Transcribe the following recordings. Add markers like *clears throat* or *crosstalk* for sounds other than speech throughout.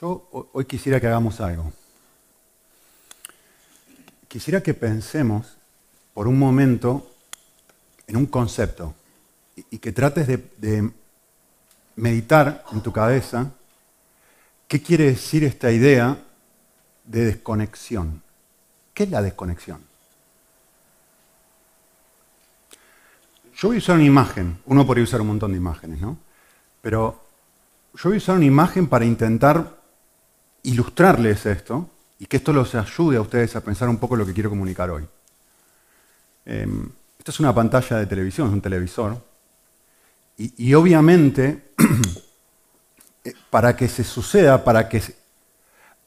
Yo hoy quisiera que hagamos algo. Quisiera que pensemos por un momento en un concepto y que trates de, meditar en tu cabeza qué quiere decir esta idea de desconexión. ¿Qué es la desconexión? Yo voy a usar una imagen, uno podría usar un montón de imágenes, ¿no? Pero yo voy a usar una imagen para intentar ilustrarles esto y que esto los ayude a ustedes a pensar un poco lo que quiero comunicar hoy. Em, esta es una pantalla de televisión, es un televisor. Y, obviamente, *clears throat* eh, para que se suceda, para que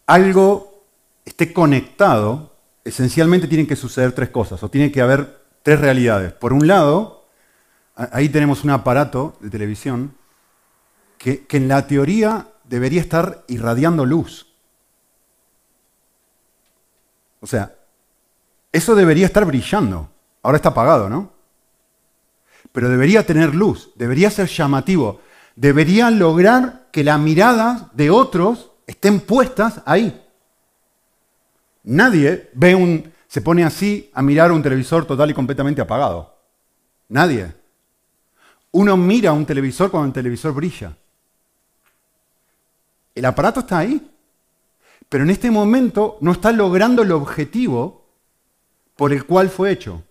algo esté conectado, esencialmente tienen que suceder tres cosas, o tiene que haber tres realidades. Por un lado, ahí tenemos un aparato de televisión que en la teoría debería estar irradiando luz. O sea, eso debería estar brillando. Ahora está apagado, ¿no? Pero debería tener luz, debería ser llamativo, debería lograr que la mirada de otros estén puestas ahí. Nadie ve un, se pone así a mirar un televisor total y completamente apagado. Nadie. Uno mira un televisor cuando el televisor brilla. El aparato está ahí, pero en este momento no está logrando el objetivo por el cual fue hecho.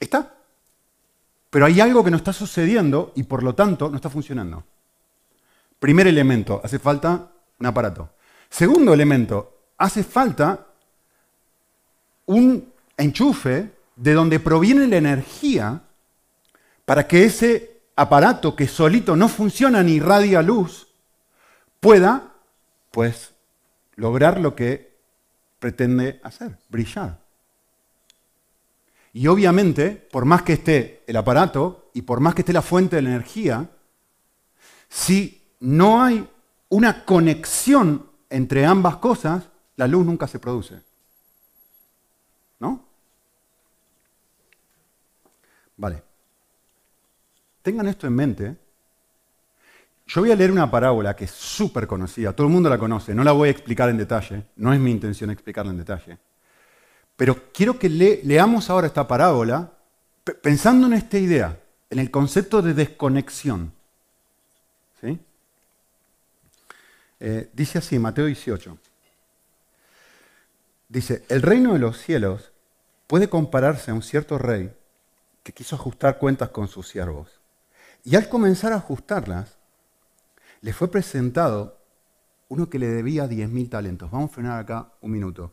Está. Pero hay algo que no está sucediendo y por lo tanto no está funcionando. Primer elemento, hace falta un aparato. Segundo elemento, hace falta un enchufe de donde proviene la energía para que ese aparato que solito no funciona ni irradia luz pueda, pues, lograr lo que pretende hacer, brillar. Y obviamente, por más que esté el aparato y por más que esté la fuente de la energía, si no hay una conexión entre ambas cosas, la luz nunca se produce. ¿No? Vale. Tengan esto en mente. Yo voy a leer una parábola que es súper conocida, todo el mundo la conoce, no la voy a explicar en detalle, no es mi intención explicarla en detalle. Pero quiero que leamos ahora esta parábola pensando en esta idea, en el concepto de desconexión. Eh, dice así, Mateo 18. Dice, el reino de los cielos puede compararse a un cierto rey que quiso ajustar cuentas con sus siervos. Y al comenzar a ajustarlas, le fue presentado uno que le debía 10.000 talentos. Vamos a frenar acá un minuto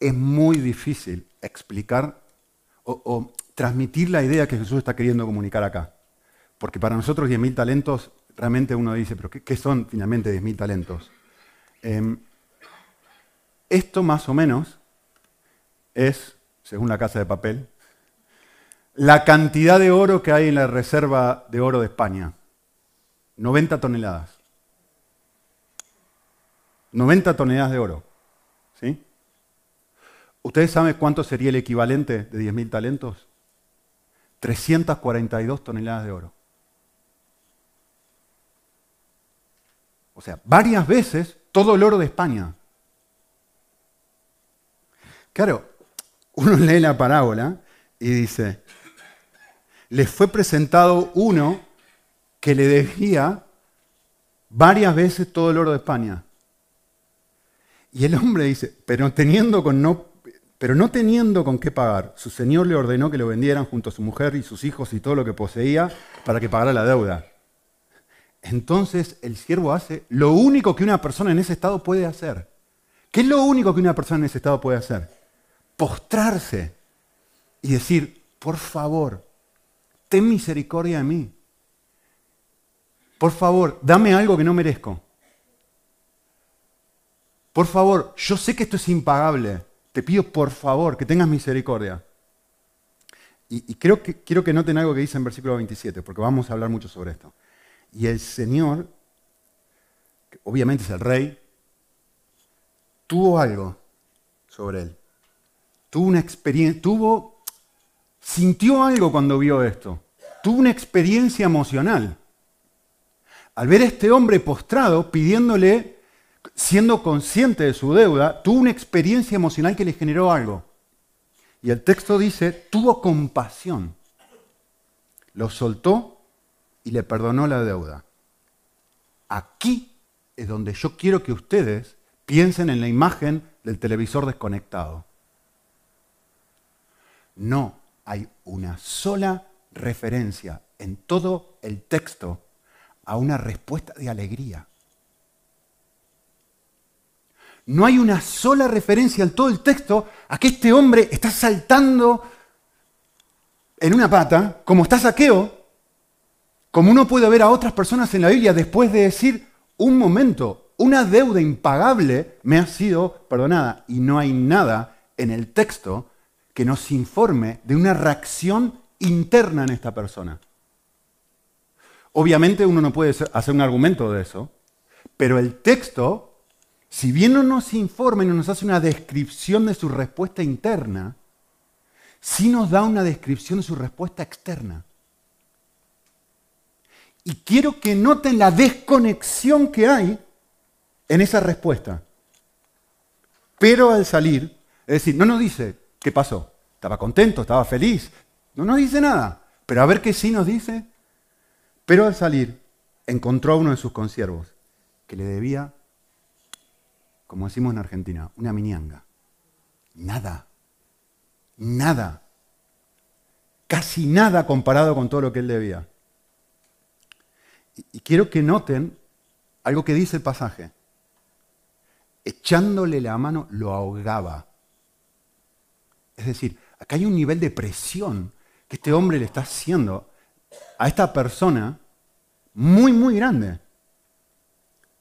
es muy difícil explicar o, transmitir la idea que Jesús está queriendo comunicar acá. Porque para nosotros 10.000 talentos, realmente uno dice, pero ¿qué, son finalmente 10.000 talentos? Em, esto más o menos es, según la casa de papel, la cantidad de oro que hay en la reserva de oro de España. 90 toneladas. 90 toneladas de oro. ¿Sí? ¿Ustedes saben cuánto sería el equivalente de 10.000 talentos? 342 toneladas de oro. O sea, varias veces todo el oro de España. Claro, uno *laughs* lee la parábola y dice, les fue presentado uno que le debía varias veces todo el oro de España. Y el hombre dice, pero no no teniendo con qué pagar, su señor le ordenó que lo vendieran junto a su mujer y sus hijos y todo lo que poseía para que pagara la deuda. Entonces el siervo hace lo único que una persona en ese estado puede hacer. ¿Qué es lo único que una persona en ese estado puede hacer? Postrarse y decir, por favor, ten misericordia de mí. Por favor, dame algo que no merezco. Por favor, yo sé que esto es impagable te pido por favor que tengas misericordia. Y, creo que, quiero que noten algo que dice en versículo 27, porque vamos a hablar mucho sobre esto. Y el Señor, que obviamente es el rey, tuvo algo sobre él. Tuvo una experiencia, tuvo, sintió algo cuando vio esto. Tuvo una experiencia emocional. Al ver a este hombre postrado pidiéndole siendo consciente de su deuda, tuvo una experiencia emocional que le generó algo. Y el texto dice, tuvo compasión, lo soltó y le perdonó la deuda. Aquí es donde yo quiero que ustedes piensen en la imagen del televisor desconectado. No hay una sola referencia en todo el texto a una respuesta de alegría. No hay una sola referencia en todo el texto a que este hombre está saltando en una pata, como está saqueo, como uno puede ver a otras personas en la Biblia después de decir, un momento, una deuda impagable me ha sido perdonada. Y no hay nada en el texto que nos informe de una reacción interna en esta persona. Obviamente uno no puede hacer un argumento de eso, pero el texto, si bien no nos informa y no nos hace una descripción de su respuesta interna, sí nos da una descripción de su respuesta externa. Y quiero que noten la desconexión que hay en esa respuesta. Pero al salir, es decir, no nos dice qué pasó. Estaba contento, estaba feliz. No nos dice nada. Pero a ver qué sí nos dice. Pero al salir, encontró a uno de sus consiervos que le debía, como decimos en Argentina, una minianga. Nada. Nada. Casi nada comparado con todo lo que él debía. Y quiero que noten algo que dice el pasaje. Echándole la mano lo ahogaba. Es decir, acá hay un nivel de presión que este hombre le está haciendo a esta persona muy, muy grande.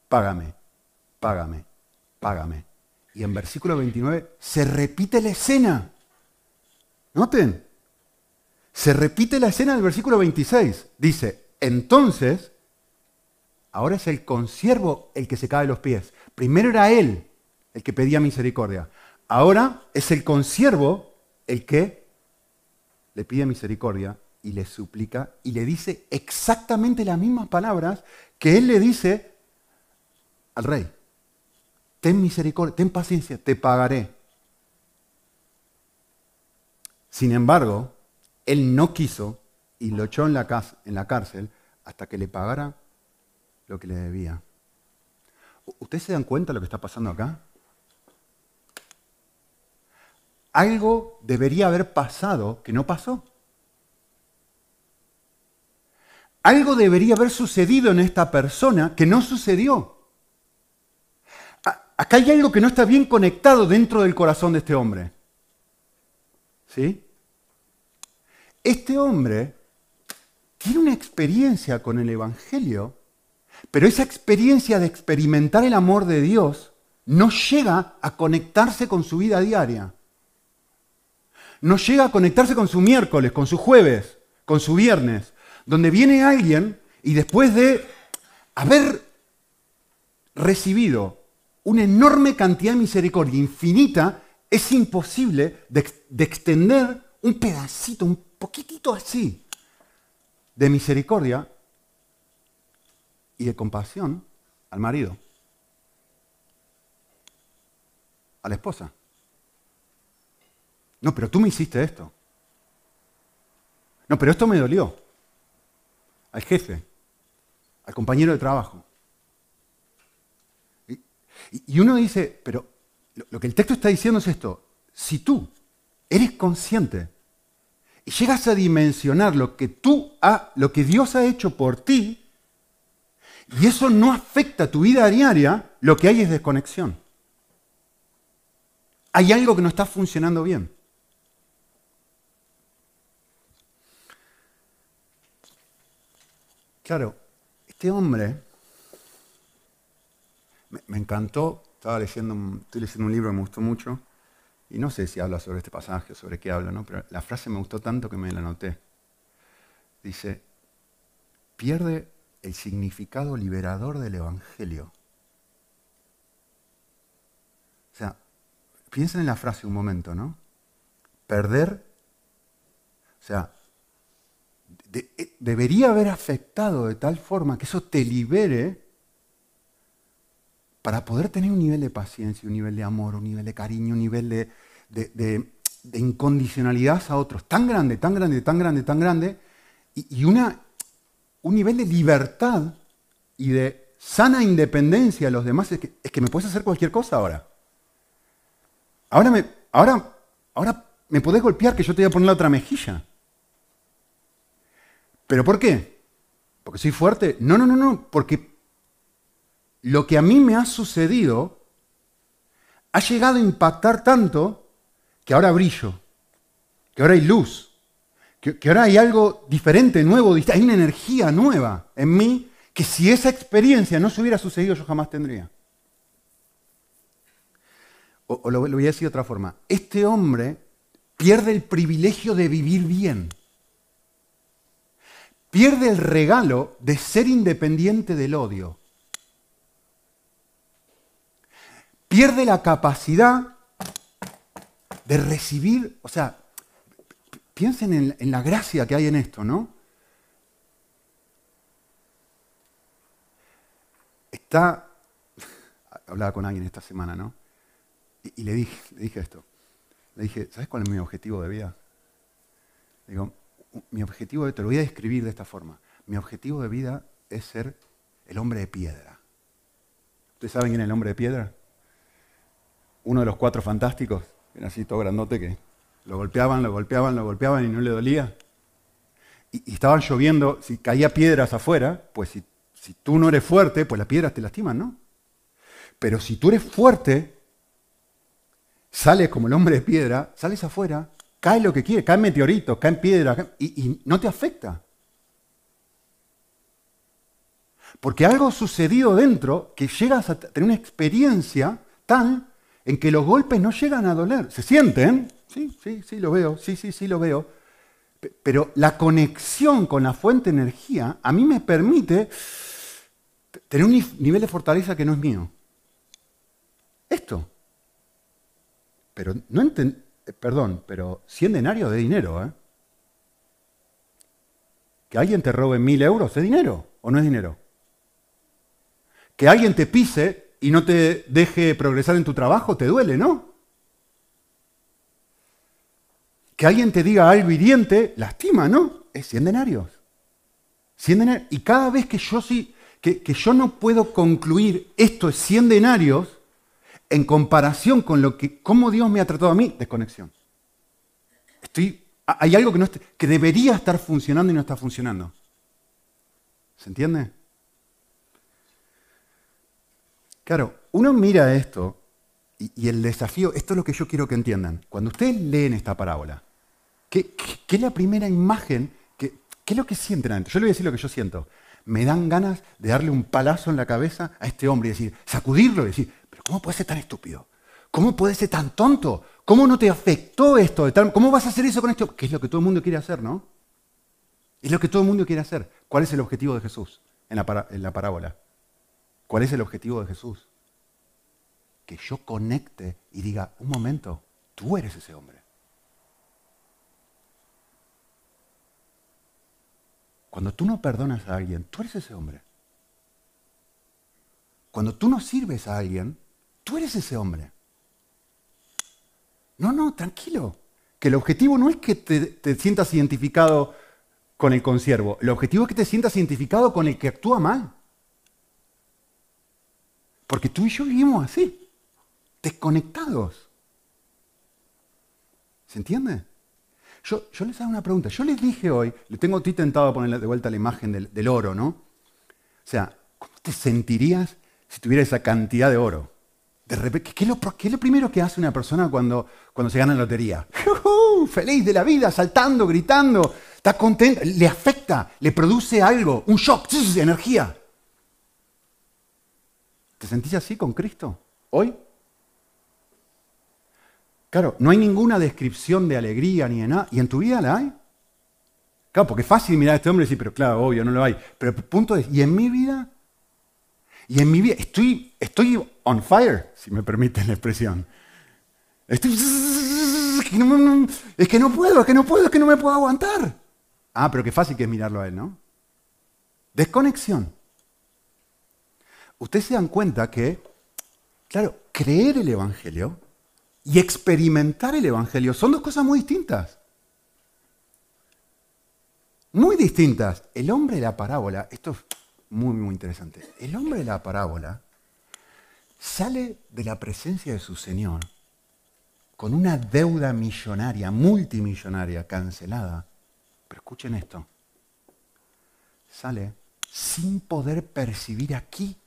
Págame, págame, págame. Y en versículo 29 se repite la escena. Noten, se repite la escena del versículo 26. Dice, entonces Ahora es el consiervo el que se cae los pies. Primero era él el que pedía misericordia. Ahora es el consiervo el que le pide misericordia y le suplica y le dice exactamente las mismas palabras que él le dice al rey. Ten misericordia, ten paciencia, te pagaré. Sin embargo, él no quiso y lo echó en la, cárcel hasta que le pagara lo que le debía. ¿Ustedes se dan cuenta de lo que está pasando acá? Algo debería haber pasado que no pasó. Algo debería haber sucedido en esta persona que no sucedió. Acá hay algo que no está bien conectado dentro del corazón de este hombre. ¿Sí? Este hombre tiene una experiencia con el Evangelio pero esa experiencia de experimentar el amor de Dios no llega a conectarse con su vida diaria. No llega a conectarse con su miércoles, con su jueves, con su viernes, donde viene alguien y después de haber recibido una enorme cantidad de misericordia infinita, es imposible de, de extender un pedacito, un poquitito así de misericordia y de compasión al marido, a la esposa. No, pero tú me hiciste esto. No, pero esto me dolió. Al jefe, al compañero de trabajo. Y, uno dice, pero lo, que el texto está diciendo es esto. Si tú eres consciente y llegas a dimensionar lo que tú ha, lo que Dios ha hecho por ti, y eso no afecta tu vida diaria, lo que hay es desconexión. Hay algo que no está funcionando bien. Claro, este hombre me, encantó, estaba leyendo, estoy leyendo un libro que me gustó mucho, y no sé si habla sobre este pasaje, sobre qué habla, ¿no? pero la frase me gustó tanto que me la anoté. Dice, pierde el significado liberador del Evangelio. O sea, piensen en la frase un momento, ¿no? Perder, o sea, debería haber afectado de tal forma que eso te libere para poder tener un nivel de paciencia, un nivel de amor, un nivel de cariño, un nivel de, incondicionalidad a otros tan grande, tan grande, tan grande, tan grande, y, un nivel de libertad y de sana independencia a los demás, es que, es que me puedes hacer cualquier cosa ahora. Ahora me, ahora, ahora me podés golpear que yo te voy a poner la otra mejilla. ¿Pero por qué? ¿Porque soy fuerte? No, no, no, no, porque lo que a mí me ha sucedido ha llegado a impactar tanto que ahora brillo, que ahora hay luz, que, ahora hay algo diferente, nuevo, hay una energía nueva en mí que si esa experiencia no se hubiera sucedido yo jamás tendría. O, lo, lo voy a decir de otra forma, este hombre pierde el privilegio de vivir bien pierde el regalo de ser independiente del odio. Pierde la capacidad de recibir, o sea, piensen en, la gracia que hay en esto, ¿no? Está, *laughs* hablaba con alguien esta semana, ¿no? Y, le, dije, le dije esto. Le dije, ¿sabes cuál es mi objetivo de vida? Digo, mi objetivo, te lo voy a describir de esta forma. Mi objetivo de vida es ser el hombre de piedra. ¿Ustedes saben quién es el hombre de piedra? Uno de los cuatro fantásticos, era así todo grandote que lo golpeaban, lo golpeaban, lo golpeaban y no le dolía. Y, estaban lloviendo, si caía piedras afuera, pues si, tú no eres fuerte, pues las piedras te lastiman, ¿no? Pero si tú eres fuerte, sales como el hombre de piedra, sales afuera cae lo que quiere, caen meteoritos, caen piedras, y, no te afecta. Porque algo sucedido dentro que llegas a tener una experiencia tal en que los golpes no llegan a doler. ¿Se sienten? Sí, sí, sí, lo veo, sí, sí, sí, lo veo. Pero la conexión con la fuente de energía a mí me permite tener un nivel de fortaleza que no es mío. Esto. Pero no, enten eh, perdón, pero 100 denarios de dinero, ¿eh? Que alguien te robe mil euros, ¿es dinero o no es dinero? Que alguien te pise y no te deje progresar en tu trabajo, te duele, ¿no? Que alguien te diga algo hiriente, lastima, ¿no? Es 100 denarios. 100 denarios. Y cada vez que yo, sí, que, que yo no puedo concluir esto es 100 denarios, en comparación con lo que, cómo Dios me ha tratado a mí, desconexión. Estoy, hay algo que, no que debería estar funcionando y no está funcionando. ¿Se entiende? Claro, uno mira esto y, el desafío, esto es lo que yo quiero que entiendan. Cuando ustedes leen esta parábola, ¿qué, es la primera imagen? Que, ¿Qué es lo que sienten adentro? Yo le voy a decir lo que yo siento. Me dan ganas de darle un palazo en la cabeza a este hombre y decir, sacudirlo y decir, ¿Cómo puedes ser tan estúpido? ¿Cómo puedes ser tan tonto? ¿Cómo no te afectó esto? ¿Cómo vas a hacer eso con esto? Que es lo que todo el mundo quiere hacer, ¿no? Es lo que todo el mundo quiere hacer. ¿Cuál es el objetivo de Jesús en la parábola? ¿Cuál es el objetivo de Jesús? Que yo conecte y diga, un momento, tú eres ese hombre. Cuando tú no perdonas a alguien, tú eres ese hombre. Cuando tú no sirves a alguien, Tú eres ese hombre. No, no, tranquilo. Que el objetivo no es que te, sientas identificado con el consiervo. El objetivo es que te sientas identificado con el que actúa mal. Porque tú y yo vivimos así, desconectados. ¿Se entiende? Yo, yo, les hago una pregunta. Yo les dije hoy, le tengo a ti tentado a poner de vuelta la imagen del, oro, ¿no? O sea, ¿cómo te sentirías si tuviera esa cantidad de oro? ¿qué, es lo, primero que hace una persona cuando, cuando se gana la lotería? *laughs* Feliz de la vida, saltando, gritando, está contento, le afecta, le produce algo, un shock, energía. ¿Te sentís así con Cristo hoy? Claro, no hay ninguna descripción de alegría ni de nada. ¿Y en tu vida la hay? Claro, porque es fácil mirar a este hombre y decir, pero claro, obvio, no lo hay. Pero el punto es, ¿y en mi vida? Y en mi vida estoy, estoy on fire, si me permiten la expresión. Estoy... Es que no puedo, es que no puedo, es que no me puedo aguantar. Ah, pero qué fácil que es mirarlo a él, ¿no? Desconexión. Ustedes se dan cuenta que Claro, creer el Evangelio y experimentar el Evangelio son dos cosas muy distintas. Muy distintas. El hombre de la parábola, esto es muy, muy interesante. El hombre de la parábola sale de la presencia de su Señor con una deuda millonaria, multimillonaria, cancelada. Pero escuchen esto. Sale sin poder percibir aquí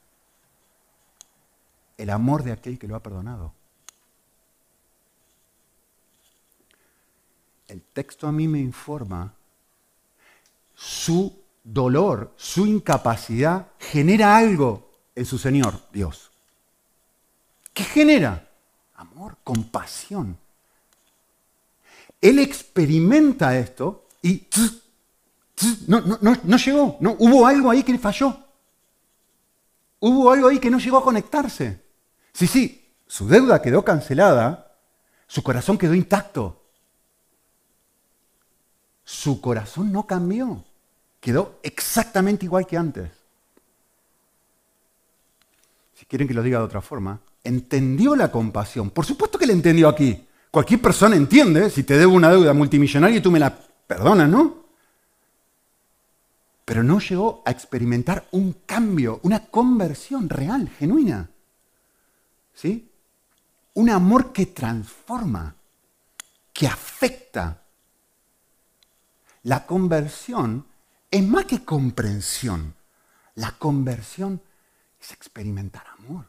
el amor de aquel que lo ha perdonado. El texto a mí me informa su dolor, su incapacidad genera algo en su Señor, Dios. ¿Qué genera? Amor, compasión. Él experimenta esto y no, no, llegó, no, hubo algo ahí que falló. Hubo algo ahí que no llegó a conectarse. Sí, sí, su deuda quedó cancelada, su corazón quedó intacto. Su corazón no cambió, quedó exactamente igual que antes. Si quieren que lo diga de otra forma, entendió la compasión. Por supuesto que la entendió aquí. Cualquier persona entiende, si te debo una deuda multimillonaria y tú me la perdonas, ¿no? Pero no llegó a experimentar un cambio, una conversión real, genuina. ¿Sí? Un amor que transforma, que afecta. La conversión es más que comprensión. La conversión es experimentar amor.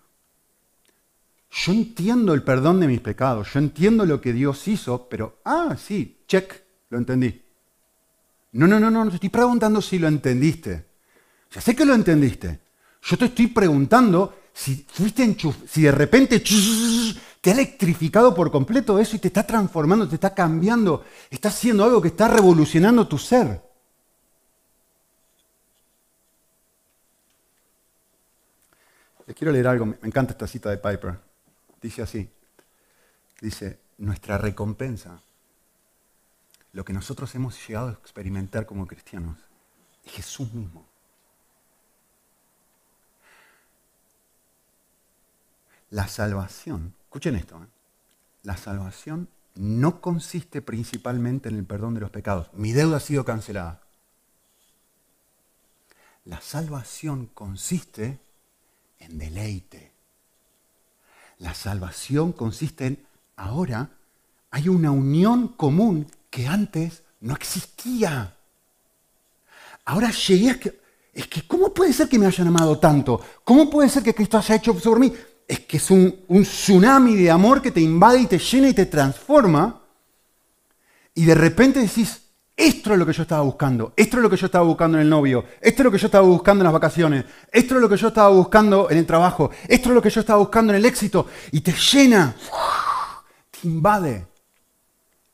Yo entiendo el perdón de mis pecados, yo entiendo lo que Dios hizo, pero, ah, sí, check, lo entendí. No, no, no, no, te estoy preguntando si lo entendiste. Ya sé que lo entendiste. Yo te estoy preguntando si fuiste si de repente *laughs* te ha electrificado por completo eso y te está transformando, te está cambiando, está haciendo algo que está revolucionando tu ser. Les quiero leer algo, me encanta esta cita de Piper. Dice así, dice, nuestra recompensa, lo que nosotros hemos llegado a experimentar como cristianos, es Jesús mismo. La salvación, escuchen esto, ¿eh? la salvación no consiste principalmente en el perdón de los pecados. Mi deuda ha sido cancelada. La salvación consiste en deleite. La salvación consiste en, ahora hay una unión común que antes no existía. Ahora llegué a que, es que, ¿cómo puede ser que me hayan amado tanto? ¿Cómo puede ser que Cristo haya hecho sobre mí? Es que es un, tsunami de amor que te invade y te llena y te transforma. Y de repente decís, esto es lo que yo estaba buscando, esto es lo que yo estaba buscando en el novio, esto es lo que yo estaba buscando en las vacaciones, esto es lo que yo estaba buscando en el trabajo, esto es lo que yo estaba buscando en el éxito. Y te llena, te invade.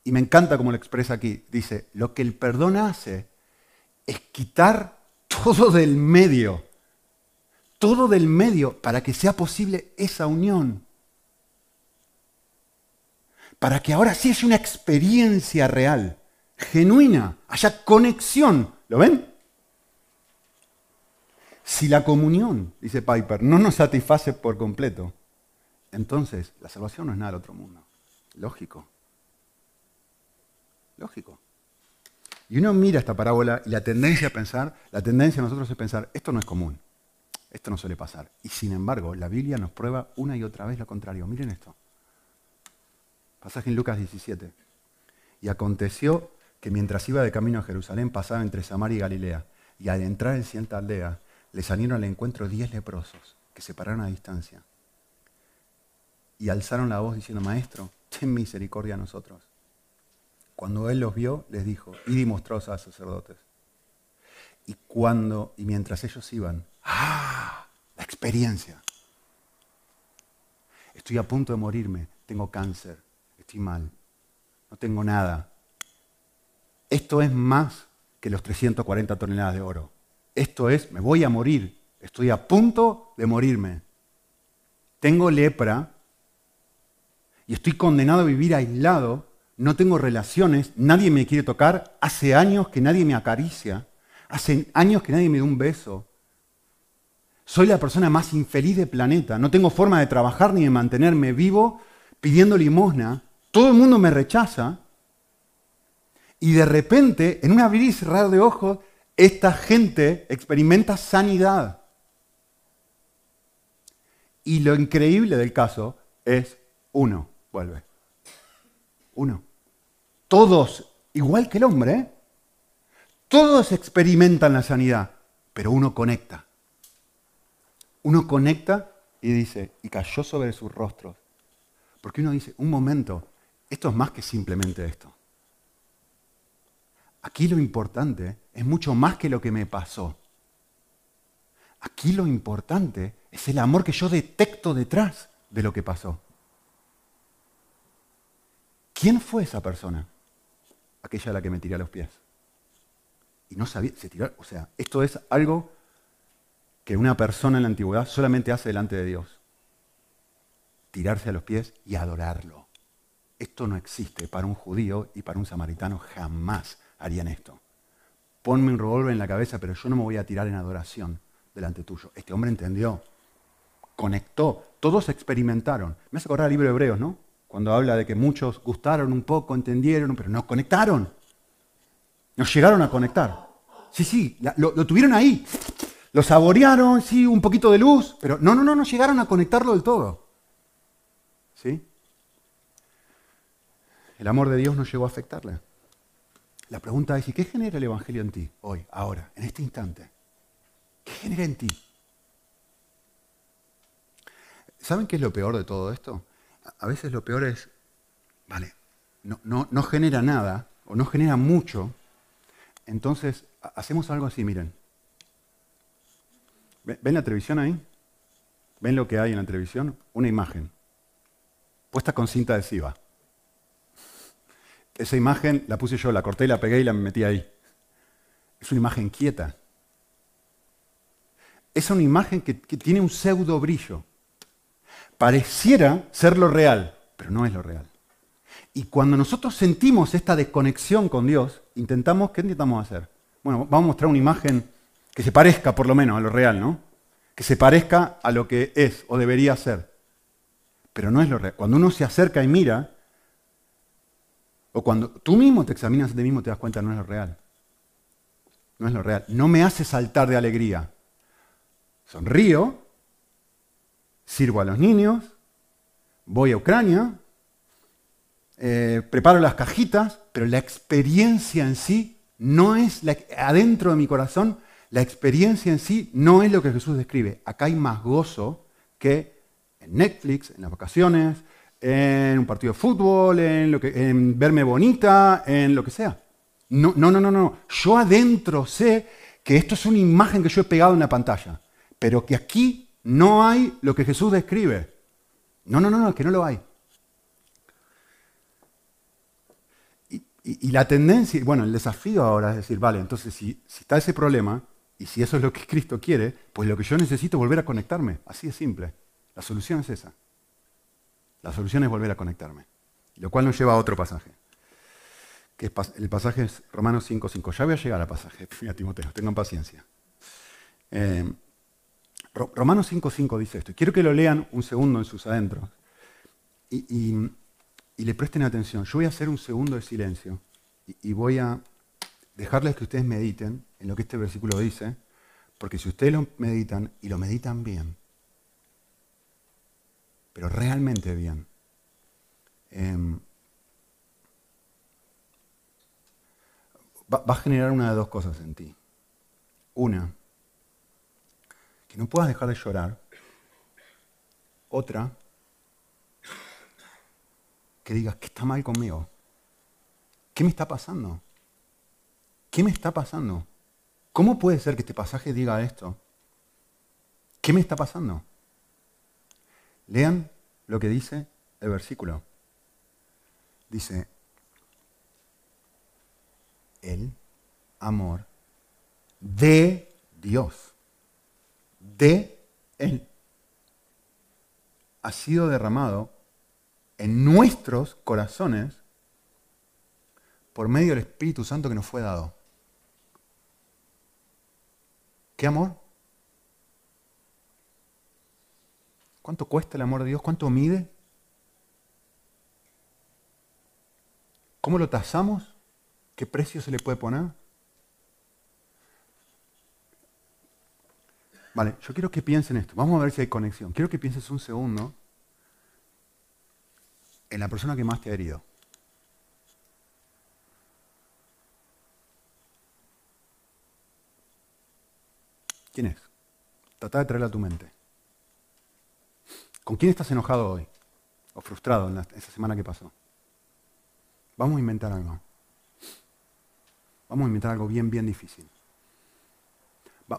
Y me encanta como lo expresa aquí. Dice, lo que el perdón hace es quitar todo del medio todo del medio para que sea posible esa unión. Para que ahora sí haya una experiencia real, genuina, haya conexión. ¿Lo ven? Si la comunión, dice Piper, no nos satisface por completo, entonces la salvación no es nada del otro mundo. Lógico. Lógico. Y uno mira esta parábola y la tendencia a pensar, la tendencia a nosotros es pensar, esto no es común. Esto no suele pasar. Y sin embargo, la Biblia nos prueba una y otra vez lo contrario. Miren esto. Pasaje en Lucas 17. Y aconteció que mientras iba de camino a Jerusalén pasaba entre Samaria y Galilea. Y al entrar en cierta aldea, le salieron al encuentro diez leprosos que se pararon a distancia. Y alzaron la voz diciendo, Maestro, ten misericordia a nosotros. Cuando él los vio, les dijo, id y mostraos a los sacerdotes. Y cuando, y mientras ellos iban, ¡ah! La experiencia. Estoy a punto de morirme, tengo cáncer, estoy mal, no tengo nada. Esto es más que los 340 toneladas de oro. Esto es, me voy a morir, estoy a punto de morirme. Tengo lepra y estoy condenado a vivir aislado, no tengo relaciones, nadie me quiere tocar, hace años que nadie me acaricia. Hace años que nadie me da un beso. Soy la persona más infeliz del planeta. No tengo forma de trabajar ni de mantenerme vivo pidiendo limosna. Todo el mundo me rechaza. Y de repente, en un abrir y de ojos, esta gente experimenta sanidad. Y lo increíble del caso es uno, vuelve. Uno. Todos, igual que el hombre, todos experimentan la sanidad, pero uno conecta. Uno conecta y dice, y cayó sobre sus rostros. Porque uno dice, un momento, esto es más que simplemente esto. Aquí lo importante es mucho más que lo que me pasó. Aquí lo importante es el amor que yo detecto detrás de lo que pasó. ¿Quién fue esa persona? Aquella a la que me tiré a los pies. Y no sabía, se tiró, o sea, esto es algo que una persona en la antigüedad solamente hace delante de Dios. Tirarse a los pies y adorarlo. Esto no existe para un judío y para un samaritano jamás harían esto. Ponme un revólver en la cabeza, pero yo no me voy a tirar en adoración delante tuyo. Este hombre entendió, conectó, todos experimentaron. Me hace acordar el libro de Hebreos, ¿no? Cuando habla de que muchos gustaron un poco, entendieron, pero no conectaron. No llegaron a conectar. Sí, sí, lo, lo tuvieron ahí. Lo saborearon, sí, un poquito de luz, pero no, no, no, no llegaron a conectarlo del todo. ¿Sí? El amor de Dios no llegó a afectarle. La pregunta es, ¿y qué genera el Evangelio en ti hoy, ahora, en este instante? ¿Qué genera en ti? ¿Saben qué es lo peor de todo esto? A veces lo peor es, vale, no, no, no genera nada o no genera mucho, entonces hacemos algo así, miren. ¿Ven la televisión ahí? ¿Ven lo que hay en la televisión? Una imagen, puesta con cinta adhesiva. Esa imagen la puse yo, la corté, la pegué y la metí ahí. Es una imagen quieta. Es una imagen que, tiene un pseudo brillo. Pareciera ser lo real, pero no es lo real. Y cuando nosotros sentimos esta desconexión con Dios, intentamos, ¿qué intentamos hacer? Bueno, vamos a mostrar una imagen que se parezca por lo menos a lo real, ¿no? Que se parezca a lo que es o debería ser. Pero no es lo real. Cuando uno se acerca y mira, o cuando tú mismo te examinas a ti mismo, te das cuenta, no es lo real. No es lo real. No me hace saltar de alegría. Sonrío, sirvo a los niños, voy a Ucrania, eh, preparo las cajitas, pero la experiencia en sí no es, la, adentro de mi corazón, la experiencia en sí no es lo que Jesús describe. Acá hay más gozo que en Netflix, en las vacaciones, en un partido de fútbol, en, lo que, en verme bonita, en lo que sea. No, no, no, no, no. Yo adentro sé que esto es una imagen que yo he pegado en la pantalla, pero que aquí no hay lo que Jesús describe. No, no, no, no, que no lo hay. Y, la tendencia, bueno, el desafío ahora es decir, vale, entonces si, si está ese problema, y si eso es lo que *laughs* Cristo quiere, pues lo que yo necesito es volver a conectarme. Así de simple. La solución es esa. La solución es volver a conectarme. Lo cual nos lleva a otro pasaje. Que el pasaje es Romanos 5.5. Ya voy a llegar al pasaje, *laughs* mira Timoteo, tengan paciencia. Eh, Romanos 5.5 dice esto. Quiero que lo lean un segundo en sus adentros. Y, le presten atención. Yo voy a hacer un segundo de silencio. Y voy a dejarles que ustedes mediten en lo que este versículo dice. Porque si ustedes lo meditan y lo meditan bien, pero realmente bien. Em, va, a generar una de dos cosas en ti. Una, que no puedas dejar de llorar. Otra, que digas, ¿qué está mal conmigo? ¿Qué me está pasando? ¿Qué me está pasando? ¿Cómo puede ser que este pasaje diga esto? ¿Qué me está pasando? Lean lo que dice el versículo. Dice, el amor de Dios, de Él, ha sido derramado en nuestros corazones por medio del Espíritu Santo que nos fue dado. ¿Qué amor? ¿Cuánto cuesta el amor de Dios? ¿Cuánto mide? ¿Cómo lo tasamos? ¿Qué precio se le puede poner? Vale, yo quiero que piensen esto. Vamos a ver si hay conexión. Quiero que pienses un segundo en la persona que más te ha herido. ¿Quién es? Trata de traerla a tu mente. ¿Con quién estás enojado hoy? ¿O frustrado en esa semana que pasó? Vamos a inventar algo. Vamos a inventar algo bien, bien difícil.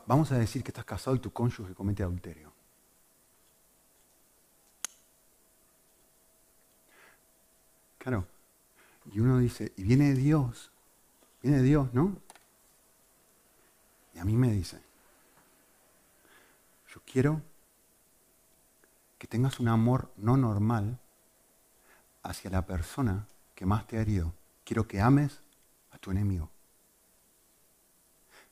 vamos a decir que estás casado y tu cónyuge comete adulterio. Claro. Y uno dice, y viene Dios, viene Dios, ¿no? Y a mí me dice, yo quiero que tengas un amor no normal hacia la persona que más te ha herido. Quiero que ames a tu enemigo.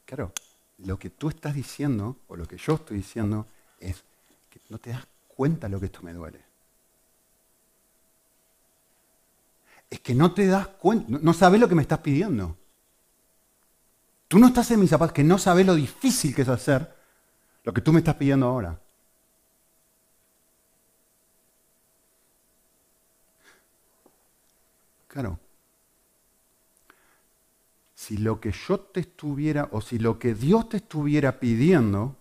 Claro, lo que tú estás diciendo, o lo que yo estoy diciendo, es que no te das cuenta lo que esto me duele. Es que no te das cuenta, no, sabes lo que me estás pidiendo. Tú no estás en mis zapatos, que no sabes lo difícil que es hacer lo que tú me estás pidiendo ahora. Claro. Si lo que yo te estuviera, o si lo que Dios te estuviera pidiendo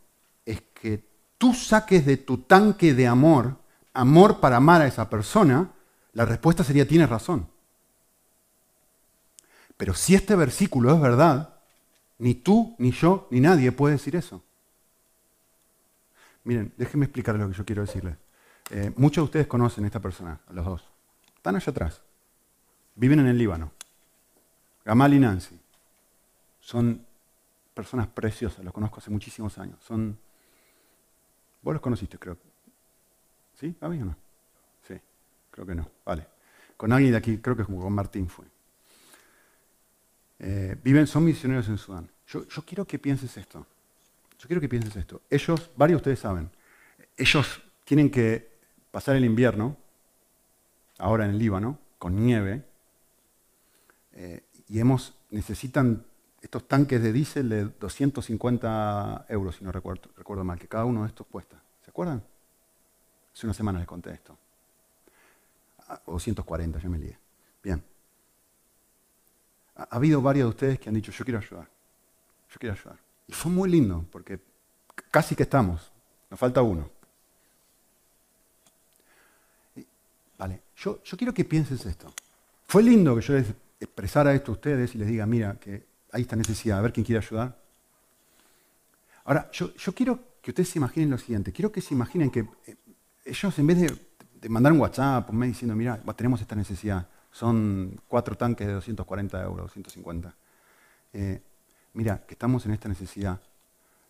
es que tú saques de tu tanque de amor, amor para amar a esa persona, la respuesta sería tienes razón. Pero si este versículo es verdad, ni tú, ni yo, ni nadie puede decir eso. Miren, déjenme explicarles lo que yo quiero decirles. Eh, muchos de ustedes conocen a esta persona, a los dos. Están allá atrás. Viven en el Líbano. Gamal y Nancy. Son personas preciosas, los conozco hace muchísimos años. Son. Vos los conociste, creo. ¿Sí? ¿A mí o no? Sí, creo que no. Vale. Con alguien de aquí, creo que con Martín fue. Eh, viven, son misioneros en Sudán. Yo, yo quiero que pienses esto. Yo quiero que pienses esto. Ellos, varios de ustedes saben, ellos tienen que pasar el invierno, ahora en el Líbano, con nieve, eh, y necesitan estos tanques de diésel de 250 euros, si no recuerdo, mal, que cada uno de estos cuesta. ¿Se acuerdan? Hace una semana les conté esto. Ah, o 240, ya me lié. Bien. Ha habido varios de ustedes que han dicho, yo quiero ayudar. Yo quiero ayudar. Y fue muy lindo, porque casi que estamos. Nos falta uno. Vale, yo, yo quiero que pienses esto. Fue lindo que yo les expresara esto a ustedes y les diga, mira, que hay esta necesidad, a ver quién quiere ayudar. Ahora, yo, yo quiero que ustedes se imaginen lo siguiente. Quiero que se imaginen que eh, ellos, en vez de, mandar un WhatsApp o me diciendo, mira, tenemos esta necesidad, son cuatro tanques de 240 euros, 250. Eh, mira, que estamos en esta necesidad,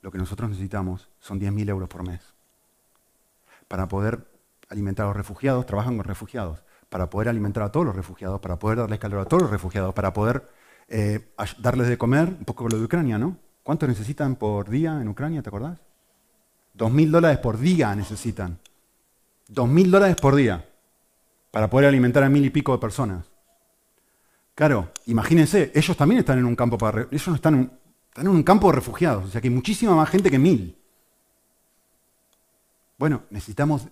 lo que nosotros necesitamos son 10.000 euros por mes. Para poder alimentar a los refugiados, trabajan con refugiados, para poder alimentar a todos los refugiados, para poder darles calor a todos los refugiados, para poder eh, darles de comer, un poco lo de Ucrania, ¿no? ¿Cuánto necesitan por día en Ucrania, te acordás? 2.000 dólares por día necesitan. 2.000 dólares por día para poder alimentar a mil y pico de personas. Claro, imagínense, ellos también están en un campo para... Ellos no están, están en un campo de refugiados, o sea que hay muchísima más gente que mil. Bueno, necesitamos...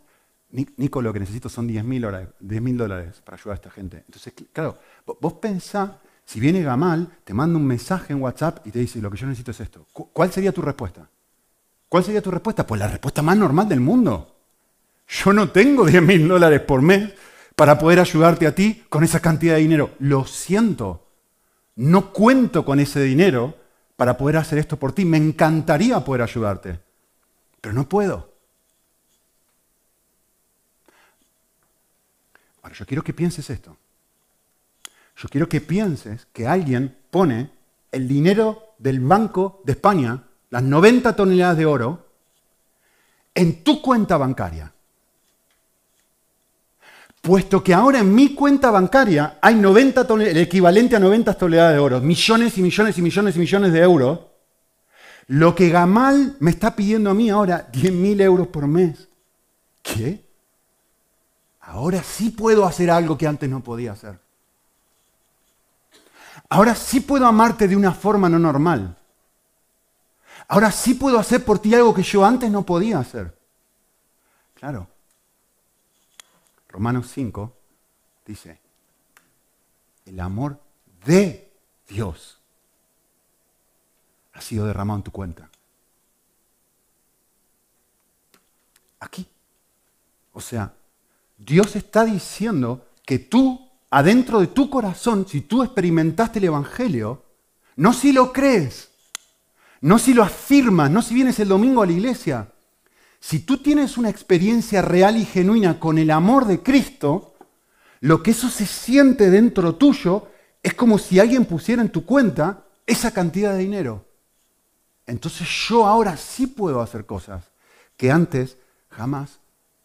Nico, lo que necesito son 10 mil dólares, para ayudar a esta gente. Entonces, claro, vos pensás, si viene Gamal, te manda un mensaje en WhatsApp y te dice, lo que yo necesito es esto. ¿Cuál sería tu respuesta? ¿Cuál sería tu respuesta? Pues la respuesta más normal del mundo. Yo no tengo 10 mil dólares por mes para poder ayudarte a ti con esa cantidad de dinero. Lo siento, no cuento con ese dinero para poder hacer esto por ti. Me encantaría poder ayudarte, pero no puedo. Ahora, yo quiero que pienses esto. Yo quiero que pienses que alguien pone el dinero del Banco de España, las 90 toneladas de oro, en tu cuenta bancaria puesto que ahora en mi cuenta bancaria hay 90 el equivalente a 90 toneladas de oro, millones y millones y millones y millones de euros, lo que Gamal me está pidiendo a mí ahora, 10.000 euros por mes. ¿qué? Ahora sí puedo hacer algo que antes no podía hacer. Ahora sí puedo amarte de una forma no normal. Ahora sí puedo hacer por ti algo que yo antes no podía hacer. Claro. Romanos 5 dice, el amor de Dios ha sido derramado en tu cuenta. Aquí. O sea, Dios está diciendo que tú, adentro de tu corazón, si tú experimentaste el Evangelio, no si lo crees, no si lo afirmas, no si vienes el domingo a la iglesia, si tú tienes una experiencia real y genuina con el amor de Cristo, lo que eso se siente dentro tuyo es como si alguien pusiera en tu cuenta esa cantidad de dinero. Entonces yo ahora sí puedo hacer cosas que antes jamás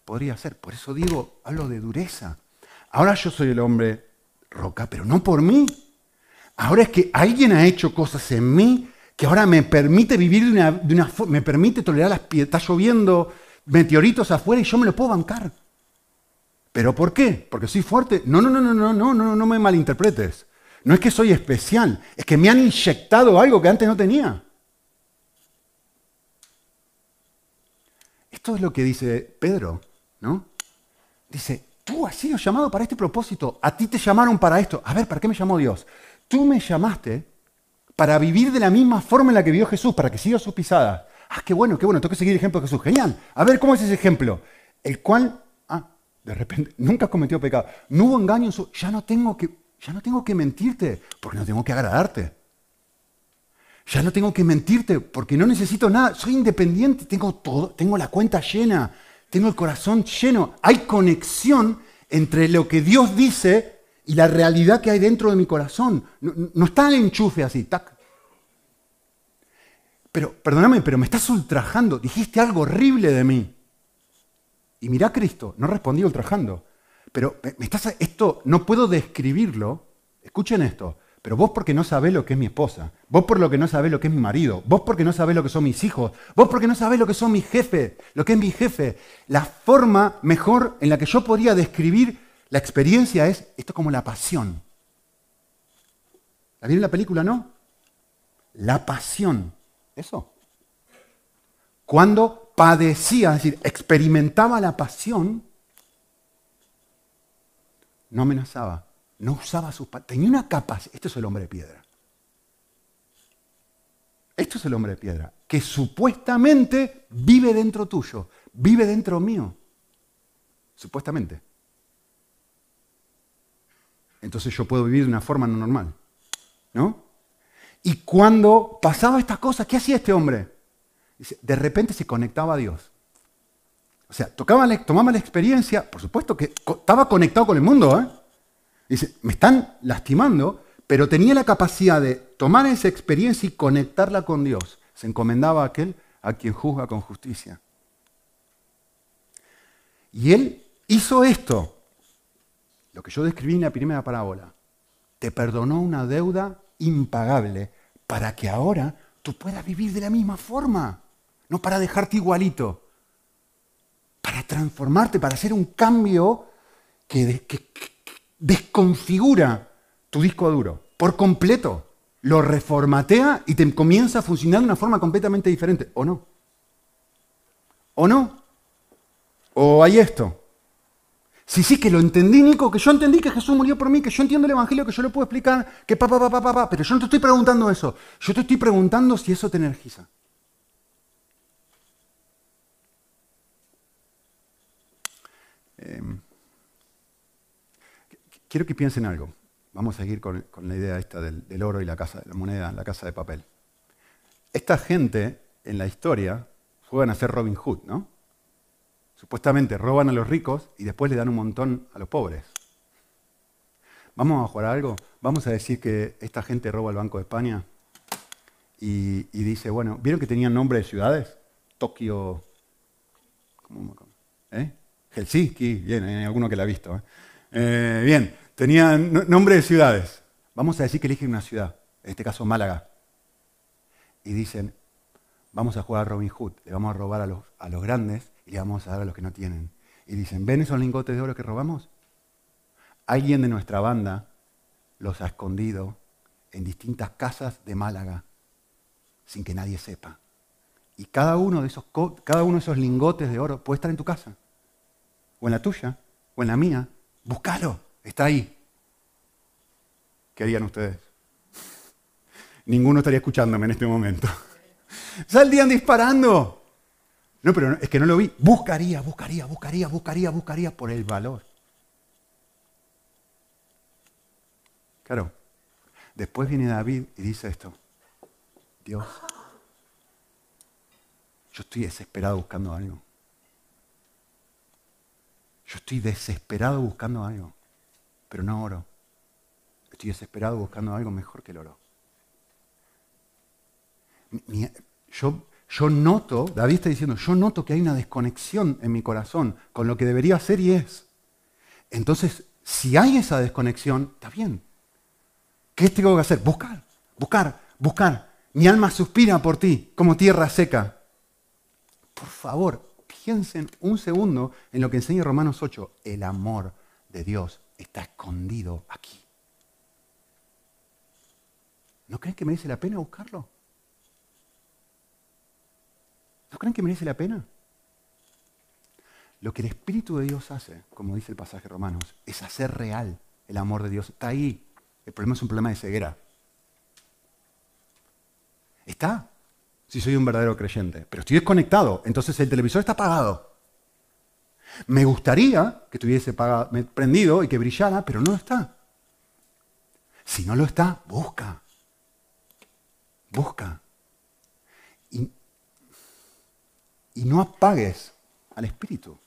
podría hacer. Por eso digo, hablo de dureza. Ahora yo soy el hombre roca, pero no por mí. Ahora es que alguien ha hecho cosas en mí que ahora me permite vivir de una, forma, me permite tolerar las piedras. Está lloviendo meteoritos afuera y yo me lo puedo bancar. ¿Pero por qué? ¿Porque soy fuerte? No, no, no, no, no, no, no, no me malinterpretes. No es que soy especial, es que me han inyectado algo que antes no tenía. Esto es lo que dice Pedro, ¿no? Dice, tú has sido llamado para este propósito, a ti te llamaron para esto. A ver, ¿para qué me llamó Dios? Tú me llamaste para vivir de la misma forma en la que vivió Jesús, para que siga sus pisadas. Ah, qué bueno, qué bueno, tengo que seguir el ejemplo de Jesús. Genial. A ver, ¿cómo es ese ejemplo? El cual, ah, de repente, *laughs* nunca cometió pecado. No hubo engaño en su... Ya no tengo que, ya no tengo que mentirte, porque no tengo que agradarte. Ya no tengo que mentirte, porque no necesito nada. Soy independiente, tengo todo, tengo la cuenta llena, tengo el corazón lleno. Hay conexión entre lo que Dios dice y la realidad que hay dentro de mi corazón. No, está el enchufe así, tac. Pero, perdóname, pero me estás ultrajando. Dijiste algo horrible de mí. Y mira Cristo, no respondí ultrajando. Pero me estás, esto no puedo describirlo. Escuchen esto. Pero vos porque no sabés lo que es mi esposa, vos por lo que no sabés lo que es mi marido, vos porque no sabés lo que son mis hijos, vos porque no sabés lo que son mis jefes, lo que es mi jefe. La forma mejor en la que yo podría describir la experiencia es esto como la pasión. ¿La vieron la película, no? La pasión. Eso. Cuando padecía, es decir, experimentaba la pasión, no amenazaba, no usaba sus... Tenía una capacidad. Esto es el hombre de piedra. Esto es el hombre de piedra, que supuestamente vive dentro tuyo, vive dentro mío. Supuestamente entonces yo puedo vivir de una forma no normal. ¿No? Y cuando pasaba estas cosas, ¿qué hacía este hombre? de repente se conectaba a Dios. O sea, tocaba tomaba la experiencia, por supuesto que estaba conectado con el mundo. ¿eh? Dice, me están lastimando, pero tenía la capacidad de tomar esa experiencia y conectarla con Dios. Se encomendaba a aquel a quien juzga con justicia. Y él hizo esto lo que yo describí en la primera parábola, te perdonó una deuda impagable para que ahora tú puedas vivir de la misma forma, no para dejarte igualito, para transformarte, para hacer un cambio que, desconfigura tu disco duro por completo, lo reformatea y te comienza a funcionar de una forma completamente diferente, ¿o no? ¿O no? ¿O hay esto? Sí, sí, que lo entendí, Nico, que yo entendí que Jesús murió por mí, que yo entiendo el Evangelio, que yo le puedo explicar, que papá, papá, papá, pa, pero yo no te estoy preguntando eso. Yo te estoy preguntando si eso te energiza. Em, quiero que piensen algo. Vamos a seguir con, la idea esta del, oro y la casa la moneda, la casa de papel. Esta gente en la historia juegan a ser Robin Hood, ¿no? Supuestamente roban a los ricos y después le dan un montón a los pobres. Vamos a jugar algo. Vamos a decir que esta gente roba el Banco de España y, dice, bueno, ¿vieron que tenían nombre de ciudades? Tokio, ¿eh? Helsinki, bien, hay alguno que la ha visto. ¿eh? Eh, bien, tenían nombre de ciudades. Vamos a decir que eligen una ciudad, en este caso Málaga. Y dicen, vamos a jugar a Robin Hood, le vamos a robar a a los grandes y le vamos a dar a los que no tienen. y dicen, ¿ven esos lingotes de oro que robamos? Alguien de nuestra banda los ha escondido en distintas casas de Málaga sin que nadie sepa. Y cada uno de esos, cada uno de esos lingotes de oro puede estar en tu casa, o en la tuya, o en la mía. Búscalo, está ahí. ¿Qué harían ustedes? Ninguno estaría escuchándome en este momento. *laughs* Saldrían disparando. No, pero es que no lo vi. Buscaría, buscaría, buscaría, buscaría, buscaría por el valor. Claro. Después viene David y dice esto. Dios, yo estoy desesperado buscando algo. Yo estoy desesperado buscando algo, pero no oro. Estoy desesperado buscando algo mejor que el oro. Yo, yo noto, David está diciendo, yo noto que hay una desconexión en mi corazón con lo que debería ser y es. Entonces, si hay esa desconexión, está bien. ¿Qué tengo que hacer? Buscar, buscar, buscar. Mi alma suspira por ti como tierra seca. Por favor, piensen un segundo en lo que enseña Romanos 8. El amor de Dios está escondido aquí. ¿No creen que merece la pena buscarlo? ¿No creen que merece la pena? Lo que el Espíritu de Dios hace, como dice el pasaje Romanos, es hacer real el amor de Dios. Está ahí. El problema es un problema de ceguera. Está. Si soy un verdadero creyente. Pero estoy desconectado. Entonces el televisor está apagado. Me gustaría que estuviese prendido y que brillara, pero no lo está. Si no lo está, busca. Busca. Y no apagues al espíritu.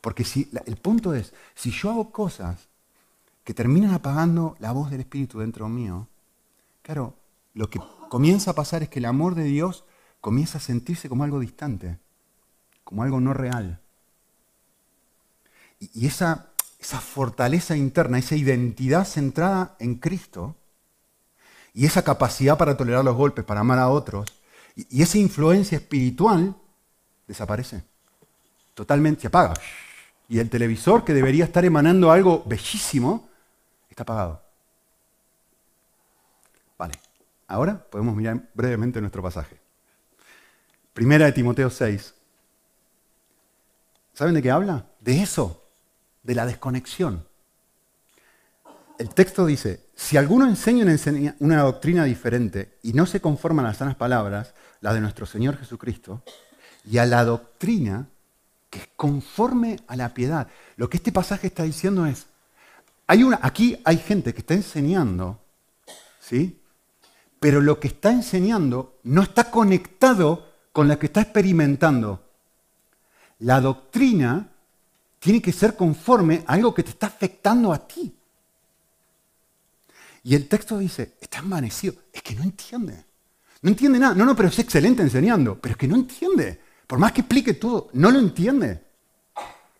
Porque si, el punto es, si yo hago cosas que terminan apagando la voz del espíritu dentro mío, claro, lo que comienza a pasar es que el amor de Dios comienza a sentirse como algo distante, como algo no real. Y, esa, esa fortaleza interna, esa identidad centrada en Cristo, y esa capacidad para tolerar los golpes, para amar a otros, y, esa influencia espiritual desaparece. Totalmente se apaga. Y el televisor, que debería estar emanando algo bellísimo, está apagado. Vale, ahora podemos mirar brevemente nuestro pasaje. Primera de Timoteo 6. ¿Saben de qué habla? De eso, de la desconexión. El texto dice, si alguno enseña una doctrina diferente y no se conforma a las sanas palabras, la de nuestro Señor Jesucristo, y a la doctrina que es conforme a la piedad. Lo que este pasaje está diciendo es, aquí hay gente que está enseñando, ¿sí? Pero lo que está enseñando no está conectado con la que está experimentando. La doctrina tiene que ser conforme a algo que te está afectando a ti. Y el texto dice, está envanecido, es que no entiende. No entiende nada. No, no, pero es excelente enseñando, pero es que no entiende. Por más que explique todo, no lo entiende.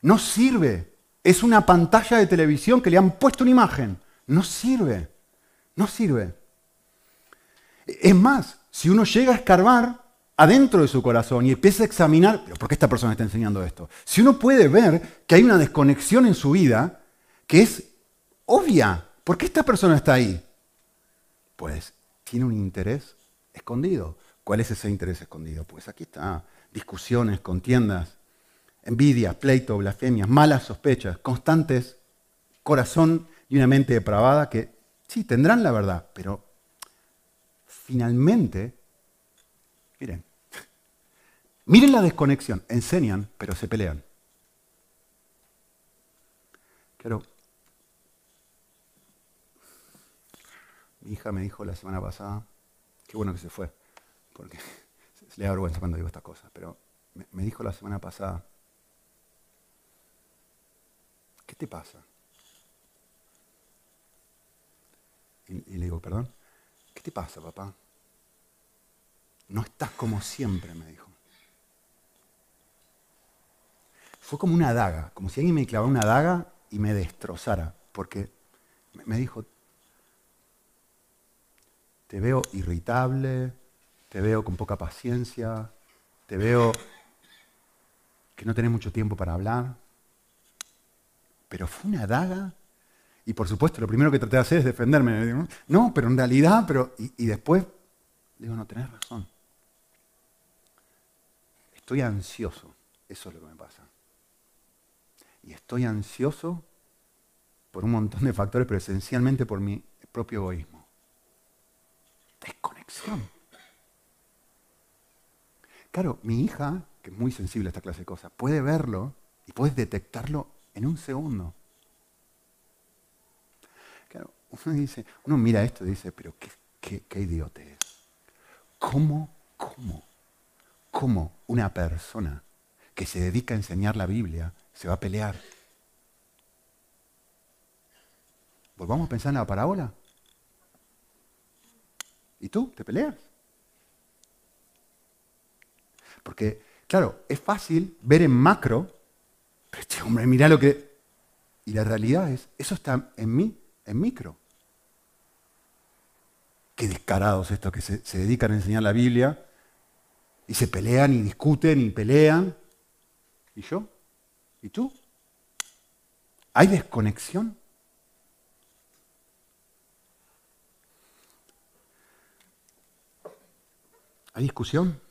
No sirve. Es una pantalla de televisión que le han puesto una imagen. No sirve. No sirve. Es más, si uno llega a escarbar adentro de su corazón y empieza a examinar, pero ¿por qué esta persona está enseñando esto? Si uno puede ver que hay una desconexión en su vida que es obvia, ¿por qué esta persona está ahí? Pues tiene un interés escondido. ¿Cuál es ese interés escondido? Pues aquí está discusiones, contiendas, envidia, pleito, blasfemias, malas sospechas, constantes, corazón y una mente depravada que sí, tendrán la verdad, pero finalmente, miren, *laughs* miren la desconexión, enseñan, pero se pelean. Claro, mi hija me dijo la semana pasada, qué bueno que se fue, porque le da vergüenza cuando digo estas cosas, pero me, dijo la semana pasada, ¿qué te pasa? Y, le digo, perdón, ¿qué te pasa, papá? No estás como siempre, me dijo. Fue como una daga, como si alguien me clavara una daga y me destrozara, porque me dijo, te veo irritable, te veo con poca paciencia, te veo que no tenés mucho tiempo para hablar. Pero fue una daga. Y por supuesto, lo primero que traté de hacer es defenderme. No, pero en realidad, pero. Y, y después, digo, no, tenés razón. Estoy ansioso. Eso es lo que me pasa. Y estoy ansioso por un montón de factores, pero esencialmente por mi propio egoísmo. Desconexión. Claro, mi hija, que es muy sensible a esta clase de cosas, puede verlo y puedes detectarlo en un segundo. Claro, uno dice, uno mira esto y dice, pero qué, qué, qué idiote es. ¿Cómo, cómo, cómo una persona que se dedica a enseñar la Biblia se va a pelear? Volvamos a pensar en la parábola. ¿Y tú? ¿Te peleas? Porque, claro, es fácil ver en macro, pero este hombre, mira lo que... Y la realidad es, eso está en mí, en micro. Qué descarados estos que se, se dedican a enseñar la Biblia y se pelean y discuten y pelean. ¿Y yo? ¿Y tú? ¿Hay desconexión? ¿Hay discusión?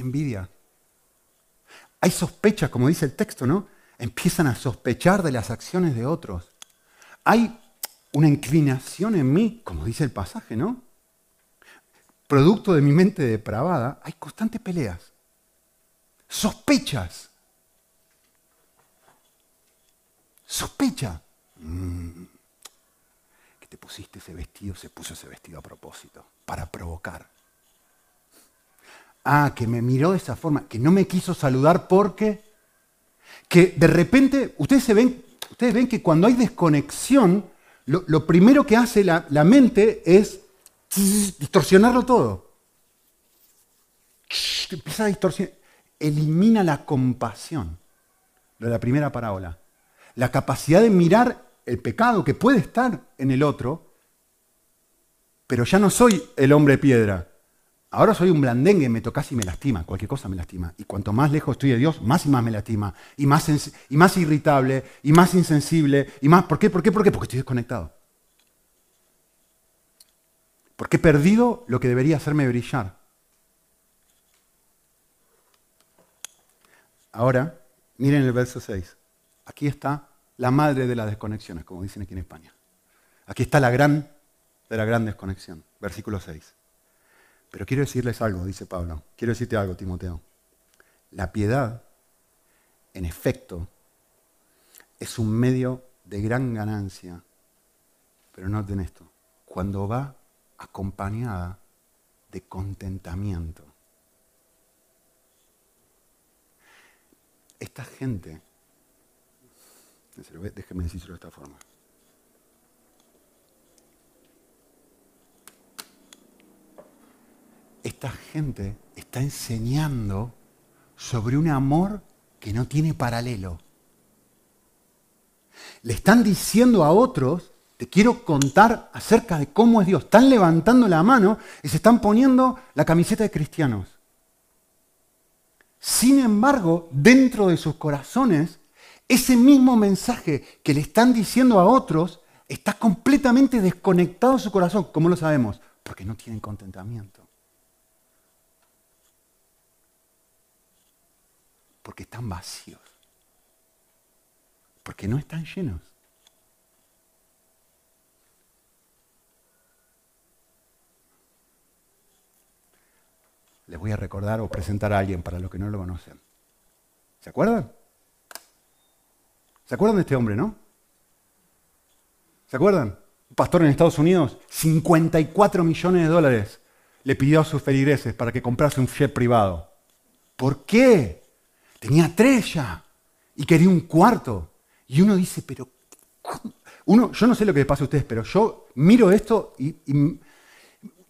Envidia. Hay sospechas, como dice el texto, ¿no? Empiezan a sospechar de las acciones de otros. Hay una inclinación en mí, como dice el pasaje, ¿no? Producto de mi mente depravada, hay constantes peleas. Sospechas. Sospecha. Mm. Que te pusiste ese vestido, se puso ese vestido a propósito, para provocar. Ah, que me miró de esa forma, que no me quiso saludar porque, que de repente, ustedes, se ven, ustedes ven que cuando hay desconexión, lo, primero que hace la, la mente es distorsionarlo todo. Empieza a distorsionar. Elimina la compasión. Lo de la primera parábola. La capacidad de mirar el pecado que puede estar en el otro, pero ya no soy el hombre piedra. Ahora soy un blandengue, me tocas y me lastima, cualquier cosa me lastima. Y cuanto más lejos estoy de Dios, más y más me lastima. Y más, y más irritable, y más insensible, y más... ¿Por qué? ¿Por qué? ¿Por qué? Porque estoy desconectado. Porque he perdido lo que debería hacerme brillar. Ahora, miren el verso 6. Aquí está la madre de las desconexiones, como dicen aquí en España. Aquí está la gran de la gran desconexión. Versículo 6. Pero quiero decirles algo, dice Pablo. Quiero decirte algo, Timoteo. La piedad, en efecto, es un medio de gran ganancia. Pero noten esto, cuando va acompañada de contentamiento. Esta gente, déjeme decirlo de esta forma, esta gente está enseñando sobre un amor que no tiene paralelo. Le están diciendo a otros, te quiero contar acerca de cómo es Dios. Están levantando la mano y se están poniendo la camiseta de cristianos. Sin embargo, dentro de sus corazones, ese mismo mensaje que le están diciendo a otros está completamente desconectado de su corazón. ¿Cómo lo sabemos? Porque no tienen contentamiento. Porque están vacíos. Porque no están llenos. Les voy a recordar o presentar a alguien para los que no lo conocen. ¿Se acuerdan? ¿Se acuerdan de este hombre, no? ¿Se acuerdan? Un pastor en Estados Unidos, 54 millones de dólares le pidió a sus feligreses para que comprase un jet privado. ¿Por qué? Tenía tres ya y quería un cuarto. Y uno dice, pero Uno, yo no sé lo que les pasa a ustedes, pero yo miro esto y, un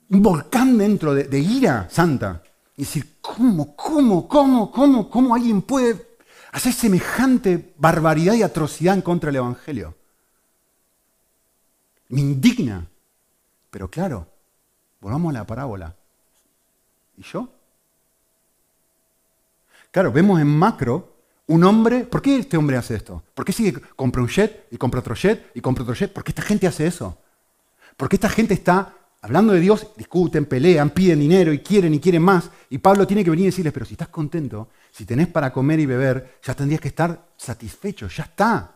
volcán dentro de, de, ira santa. Y decir, ¿cómo, cómo, cómo, cómo, cómo alguien puede hacer semejante barbaridad y atrocidad en contra del Evangelio? Me indigna. Pero claro, volvamos a la parábola. ¿Y yo? Claro, vemos en macro un hombre, ¿por qué este hombre hace esto? ¿Por qué sigue, compra un jet y compra otro jet y compra otro jet? ¿Por qué esta gente hace eso? ¿Por qué esta gente está hablando de Dios, discuten, pelean, piden dinero y quieren y quieren más? Y Pablo tiene que venir y decirles, pero si estás contento, si tenés para comer y beber, ya tendrías que estar satisfecho, ya está.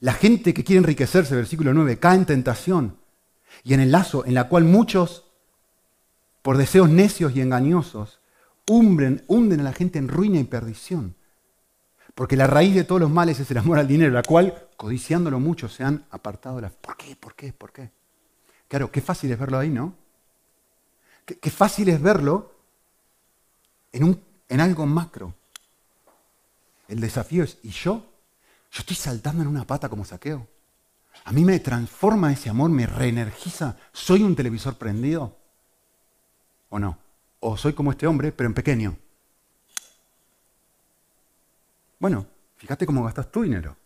La gente que quiere enriquecerse, versículo 9, cae en tentación y en el lazo en la cual muchos, por deseos necios y engañosos, hunden, a la gente en ruina y perdición. Porque la raíz de todos los males es el amor al dinero, la cual, codiciándolo mucho, se han apartado de la... ¿Por qué? ¿Por qué? ¿Por qué? Claro, qué fácil es verlo ahí, ¿no? Qué, fácil es verlo en, un, en algo macro. El desafío es, ¿y yo? Yo estoy saltando en una pata como saqueo. A mí me transforma ese amor, me reenergiza. ¿Soy un televisor prendido? ¿O no? O soy como este hombre, pero en pequeño. Bueno, fíjate cómo gastas tu dinero.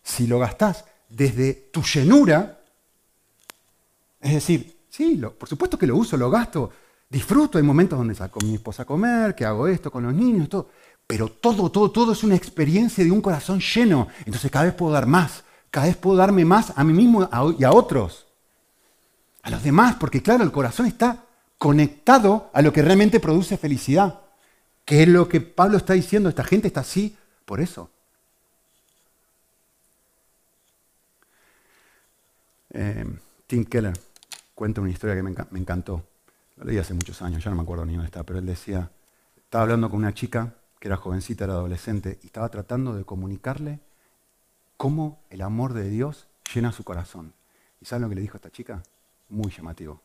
Si lo gastas desde tu llenura, es decir, sí, por supuesto que lo uso, lo gasto, disfruto, hay momentos donde saco a mi esposa a comer, que hago esto con los niños, todo, pero todo, todo, todo es una experiencia de un corazón lleno. Entonces cada vez puedo dar más, cada vez puedo darme más a mí mismo y a otros, a los demás, porque claro, el corazón está conectado a lo que realmente produce felicidad, que es lo que Pablo está diciendo, esta gente está así por eso. Eh, Tim Keller cuenta una historia que me, me, encantó. Lo leí hace muchos años, ya no me acuerdo ni dónde está, pero él decía, estaba hablando con una chica que era jovencita, era adolescente, y estaba tratando de comunicarle cómo el amor de Dios llena su corazón. ¿Y saben lo que le dijo a esta chica? Muy llamativo.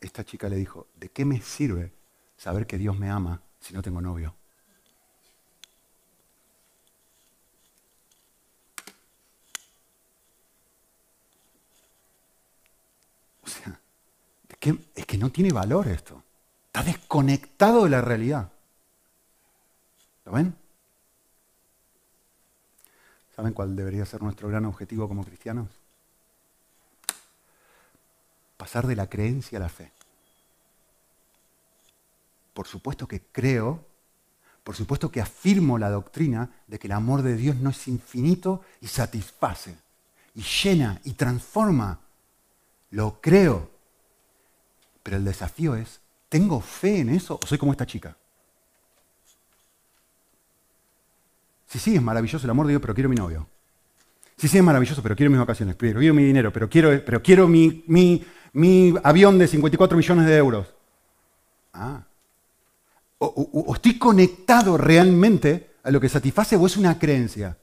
Esta chica le dijo, ¿de qué me sirve saber que Dios me ama si no tengo novio? es que no tiene valor esto. Está desconectado de la realidad. ¿Lo ven? ¿Saben cuál debería ser nuestro gran objetivo como cristianos? Pasar de la creencia a la fe. Por supuesto que creo, por supuesto que afirmo la doctrina de que el amor de Dios no es infinito y satisface, y llena y transforma. Lo creo. Pero el desafío es, ¿tengo fe en eso o soy como esta chica? Sí, sí, es maravilloso el amor de Dios, pero quiero mi novio. Sí, sí, es maravilloso, pero quiero mis vacaciones, pero quiero mi dinero, pero quiero, pero quiero mi, mi, avión de 54 millones de euros. Ah. O, estoy conectado realmente a lo que satisface o es una creencia.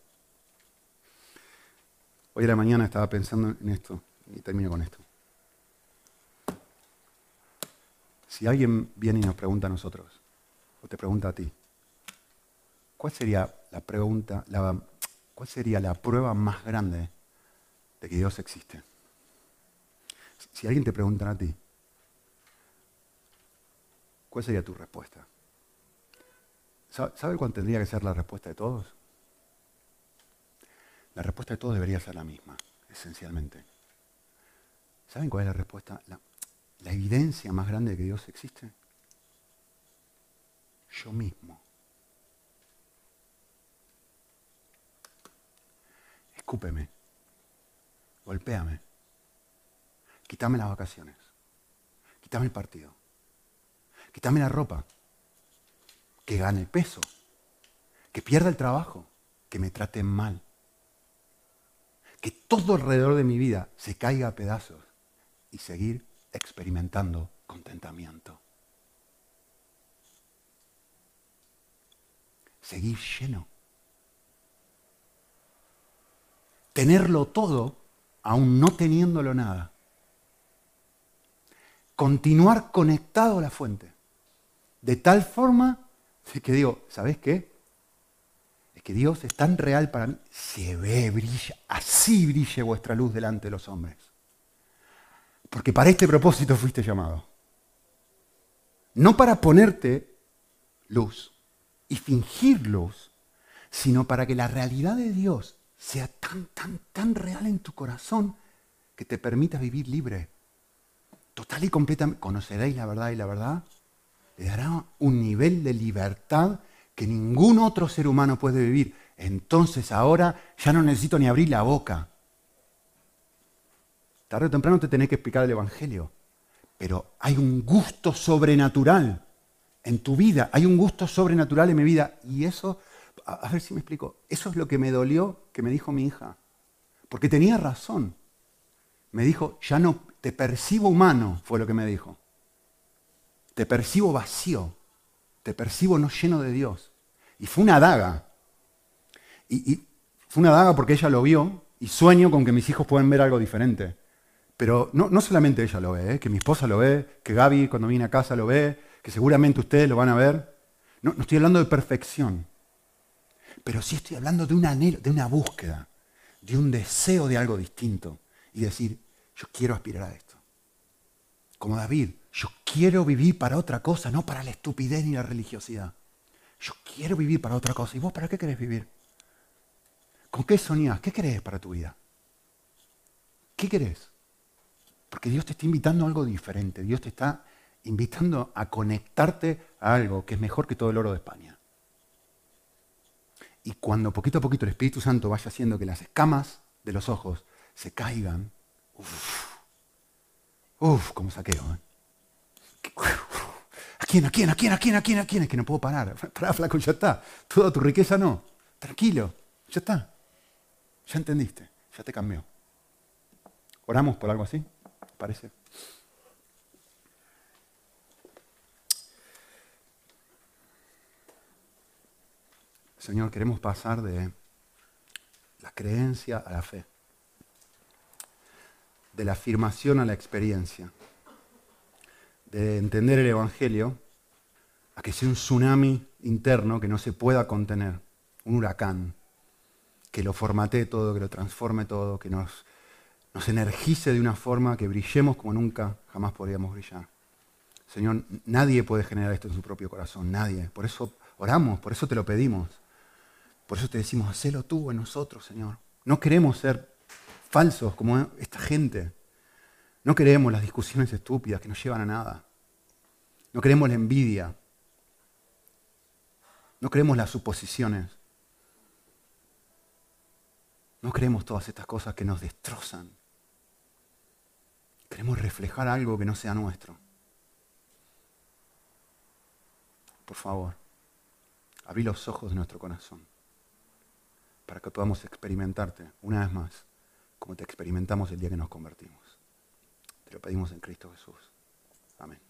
Hoy a la mañana estaba pensando en esto y termino con esto. Si alguien viene y nos pregunta a nosotros, o te pregunta a ti, ¿cuál sería la pregunta, cuál sería la prueba más grande de que Dios existe? Si alguien te pregunta a ti, ¿cuál sería tu respuesta? ¿Sabe cuál tendría que ser la respuesta de todos? La respuesta de todos debería ser la misma, esencialmente. ¿Saben cuál es la respuesta? la evidencia más grande de que Dios existe? Yo mismo. Escúpeme. Golpéame. Quítame las vacaciones. Quítame el partido. Quítame la ropa. Que gane peso. Que pierda el trabajo. Que me traten mal. Que todo alrededor de mi vida se caiga a pedazos y seguir experimentando contentamiento. Seguir lleno. Tenerlo todo aún no teniéndolo nada. Continuar conectado a la fuente. De tal forma que digo, ¿sabes qué? Es que Dios es tan real para mí. Se ve, brilla. Así brille vuestra luz delante de los hombres. Porque para este propósito fuiste llamado. No para ponerte luz y fingir luz, sino para que la realidad de Dios sea tan, tan, tan real en tu corazón que te permita vivir libre. Total y completamente. Conoceréis la verdad y la verdad le dará un nivel de libertad que ningún otro ser humano puede vivir. Entonces ahora ya no necesito ni abrir la boca. Tarde o temprano te tenés que explicar el Evangelio. Pero hay un gusto sobrenatural en tu vida, hay un gusto sobrenatural en mi vida. Y eso, a ver si me explico, eso es lo que me dolió que me dijo mi hija. Porque tenía razón. Me dijo, ya no te percibo humano, fue lo que me dijo. Te percibo vacío, te percibo no lleno de Dios. Y fue una daga. Y, fue una daga porque ella lo vio y sueño con que mis hijos puedan ver algo diferente. Pero no, no solamente ella lo ve, ¿eh? que mi esposa lo ve, que Gaby cuando viene a casa lo ve, que seguramente ustedes lo van a ver. No, no estoy hablando de perfección, pero sí estoy hablando de un anhelo, de una búsqueda, de un deseo de algo distinto y decir, yo quiero aspirar a esto. Como David, yo quiero vivir para otra cosa, no para la estupidez ni la religiosidad. Yo quiero vivir para otra cosa. ¿Y vos para qué querés vivir? ¿Con qué soñás? ¿Qué querés para tu vida? ¿Qué querés? Porque Dios te está invitando a algo diferente. Dios te está invitando a conectarte a algo que es mejor que todo el oro de España. Y cuando poquito a poquito el Espíritu Santo vaya haciendo que las escamas de los ojos se caigan, uff, uff, como saqueo. ¿eh? ¿A quién, a quién, a quién, a quién, a quién, a quién? Es que no puedo parar. *laughs* Pará, flaco, ya está. Toda tu riqueza no. Tranquilo, ya está. Ya entendiste, ya te cambió. ¿Oramos por algo así? ¿Parece? Señor, queremos pasar de la creencia a la fe, de la afirmación a la experiencia, de entender el Evangelio a que sea un tsunami interno que no se pueda contener, un huracán, que lo formatee todo, que lo transforme todo, que nos, nos energice de una forma que brillemos como nunca jamás podríamos brillar. Señor, nadie puede generar esto en su propio corazón, nadie. Por eso oramos, por eso te lo pedimos. Por eso te decimos, hacelo tú en nosotros, Señor. No queremos ser falsos como esta gente. No queremos las discusiones estúpidas que no llevan a nada. No queremos la envidia. No queremos las suposiciones. No queremos todas estas cosas que nos destrozan. Queremos reflejar algo que no sea nuestro. Por favor, abrí los ojos de nuestro corazón para que podamos experimentarte una vez más como te experimentamos el día que nos convertimos. Te lo pedimos en Cristo Jesús. Amén.